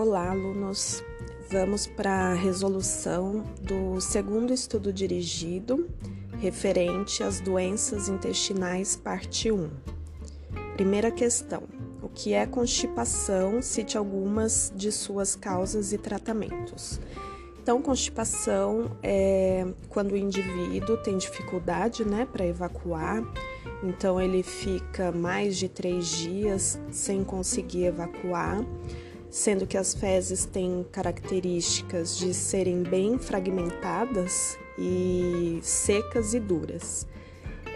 Olá, alunos. Vamos para a resolução do segundo estudo dirigido referente às doenças intestinais, parte 1. Primeira questão: O que é constipação? Cite algumas de suas causas e tratamentos. Então, constipação é quando o indivíduo tem dificuldade né, para evacuar, então ele fica mais de três dias sem conseguir evacuar sendo que as fezes têm características de serem bem fragmentadas e secas e duras.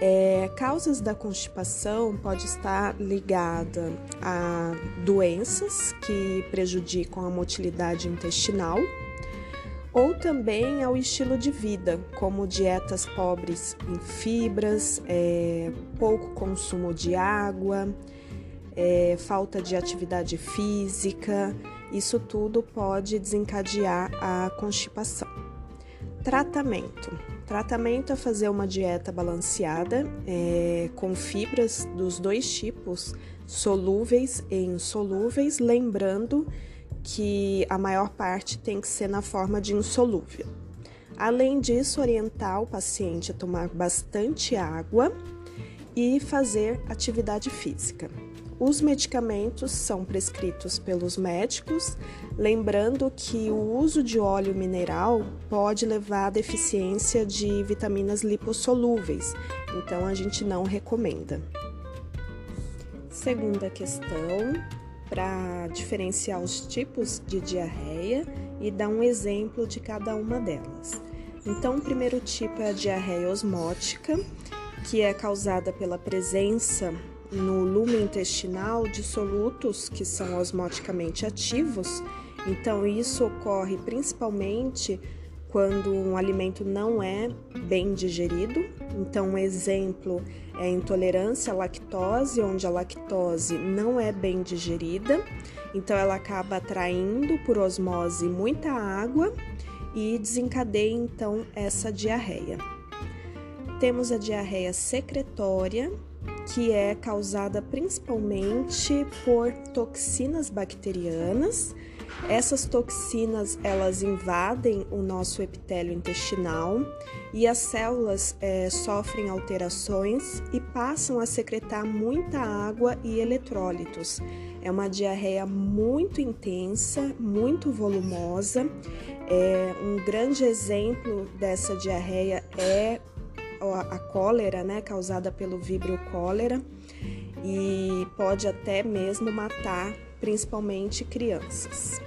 É, causas da constipação pode estar ligada a doenças que prejudicam a motilidade intestinal ou também ao estilo de vida, como dietas pobres em fibras, é, pouco consumo de água, é, falta de atividade física, isso tudo pode desencadear a constipação. Tratamento. Tratamento é fazer uma dieta balanceada é, com fibras dos dois tipos, solúveis e insolúveis, lembrando que a maior parte tem que ser na forma de insolúvel. Além disso, orientar o paciente a tomar bastante água e fazer atividade física. Os medicamentos são prescritos pelos médicos, lembrando que o uso de óleo mineral pode levar à deficiência de vitaminas lipossolúveis, então a gente não recomenda. Segunda questão, para diferenciar os tipos de diarreia e dar um exemplo de cada uma delas. Então, o primeiro tipo é a diarreia osmótica, que é causada pela presença no lume intestinal de solutos que são osmoticamente ativos. Então, isso ocorre principalmente quando um alimento não é bem digerido. Então, um exemplo é intolerância à lactose, onde a lactose não é bem digerida. Então, ela acaba atraindo por osmose muita água e desencadeia então essa diarreia. Temos a diarreia secretória, que é causada principalmente por toxinas bacterianas. Essas toxinas elas invadem o nosso epitélio intestinal e as células é, sofrem alterações e passam a secretar muita água e eletrólitos. É uma diarreia muito intensa, muito volumosa. É, um grande exemplo dessa diarreia é a cólera, né, causada pelo vibrio cólera e pode até mesmo matar principalmente crianças.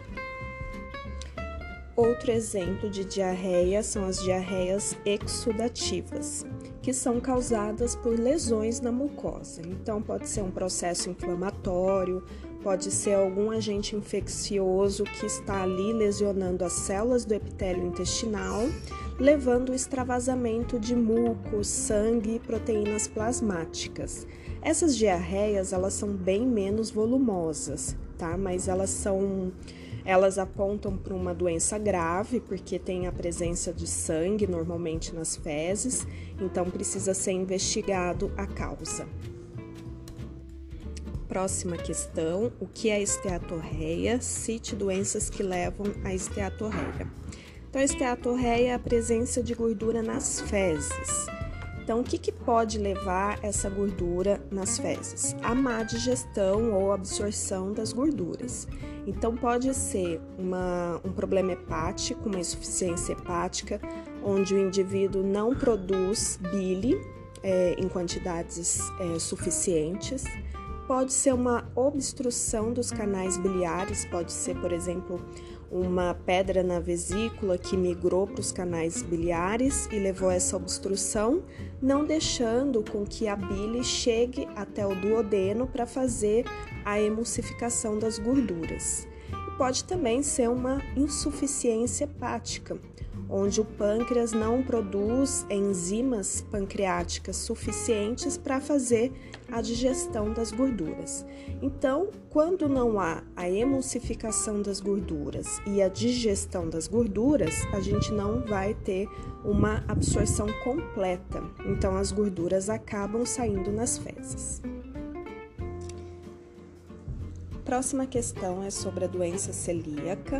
Outro exemplo de diarreia são as diarreias exudativas, que são causadas por lesões na mucosa. Então, pode ser um processo inflamatório, pode ser algum agente infeccioso que está ali lesionando as células do epitélio intestinal levando ao extravasamento de muco, sangue e proteínas plasmáticas. Essas diarreias, elas são bem menos volumosas, tá? Mas elas são elas apontam para uma doença grave, porque tem a presença de sangue normalmente nas fezes, então precisa ser investigado a causa. Próxima questão: o que é esteatorreia? Cite doenças que levam à esteatorreia. Então, esteatorreia é a presença de gordura nas fezes. Então, o que, que pode levar essa gordura nas fezes? A má digestão ou absorção das gorduras. Então, pode ser uma, um problema hepático, uma insuficiência hepática, onde o indivíduo não produz bile é, em quantidades é, suficientes. Pode ser uma obstrução dos canais biliares, pode ser, por exemplo, uma pedra na vesícula que migrou para os canais biliares e levou essa obstrução, não deixando com que a bile chegue até o duodeno para fazer a emulsificação das gorduras. Pode também ser uma insuficiência hepática, onde o pâncreas não produz enzimas pancreáticas suficientes para fazer a digestão das gorduras. Então, quando não há a emulsificação das gorduras e a digestão das gorduras, a gente não vai ter uma absorção completa. Então, as gorduras acabam saindo nas fezes. próxima questão é sobre a doença celíaca.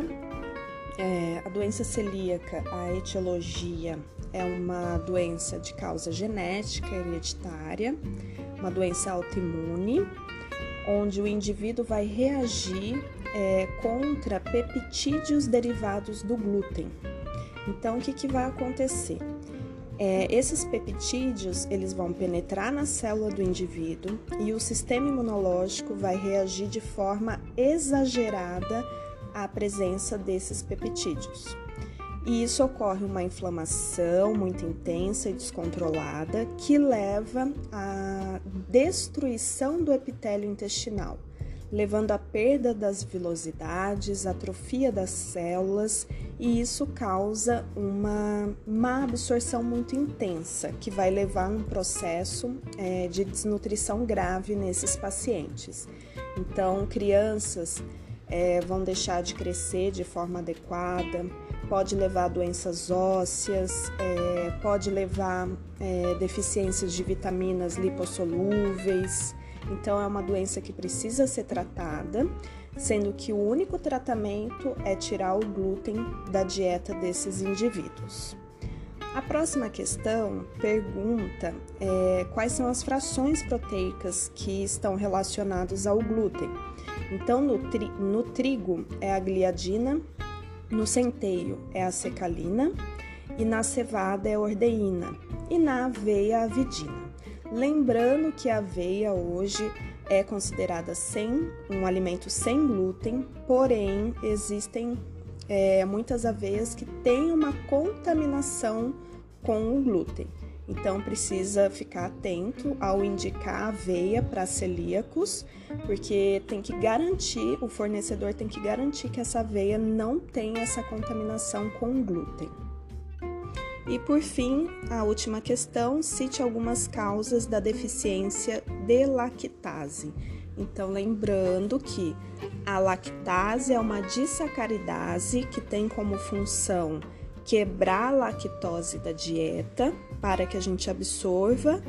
É, a doença celíaca, a etiologia é uma doença de causa genética hereditária, uma doença autoimune, onde o indivíduo vai reagir é, contra peptídeos derivados do glúten. Então, o que, que vai acontecer? É, esses peptídeos eles vão penetrar na célula do indivíduo e o sistema imunológico vai reagir de forma exagerada presença desses peptídeos. E isso ocorre uma inflamação muito intensa e descontrolada que leva à destruição do epitélio intestinal levando à perda das vilosidades, atrofia das células, e isso causa uma má absorção muito intensa, que vai levar a um processo é, de desnutrição grave nesses pacientes. Então, crianças é, vão deixar de crescer de forma adequada, pode levar a doenças ósseas, é, pode levar é, deficiências de vitaminas lipossolúveis. Então, é uma doença que precisa ser tratada, sendo que o único tratamento é tirar o glúten da dieta desses indivíduos. A próxima questão pergunta é, quais são as frações proteicas que estão relacionadas ao glúten. Então, no, tri, no trigo é a gliadina, no centeio é a secalina e na cevada é a ordeína e na aveia a vidina. Lembrando que a aveia hoje é considerada sem um alimento sem glúten, porém existem é, muitas aveias que têm uma contaminação com o glúten. Então precisa ficar atento ao indicar aveia para celíacos, porque tem que garantir, o fornecedor tem que garantir que essa aveia não tem essa contaminação com glúten. E por fim, a última questão, cite algumas causas da deficiência de lactase. Então, lembrando que a lactase é uma disacaridase que tem como função quebrar a lactose da dieta para que a gente absorva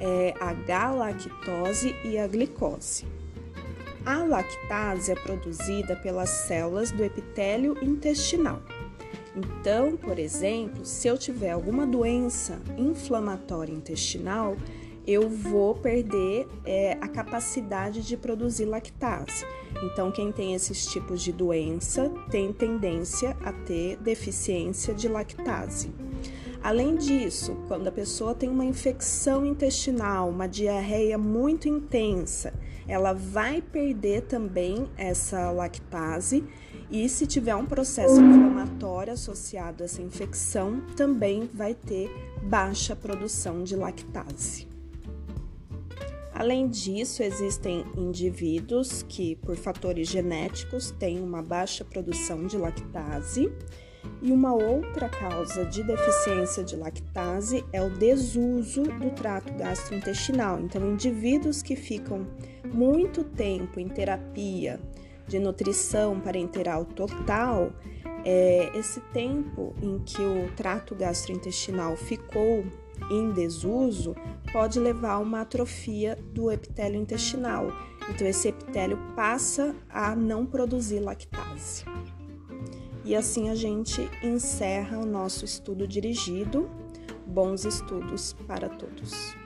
é, a galactose e a glicose. A lactase é produzida pelas células do epitélio intestinal. Então, por exemplo, se eu tiver alguma doença inflamatória intestinal, eu vou perder é, a capacidade de produzir lactase. Então, quem tem esses tipos de doença tem tendência a ter deficiência de lactase. Além disso, quando a pessoa tem uma infecção intestinal, uma diarreia muito intensa, ela vai perder também essa lactase e se tiver um processo inflamatório associado a essa infecção, também vai ter baixa produção de lactase. Além disso, existem indivíduos que, por fatores genéticos, têm uma baixa produção de lactase. E uma outra causa de deficiência de lactase é o desuso do trato gastrointestinal. Então, indivíduos que ficam muito tempo em terapia, de nutrição parenteral total, é, esse tempo em que o trato gastrointestinal ficou em desuso pode levar a uma atrofia do epitélio intestinal. Então, esse epitélio passa a não produzir lactase. E assim a gente encerra o nosso estudo dirigido. Bons estudos para todos.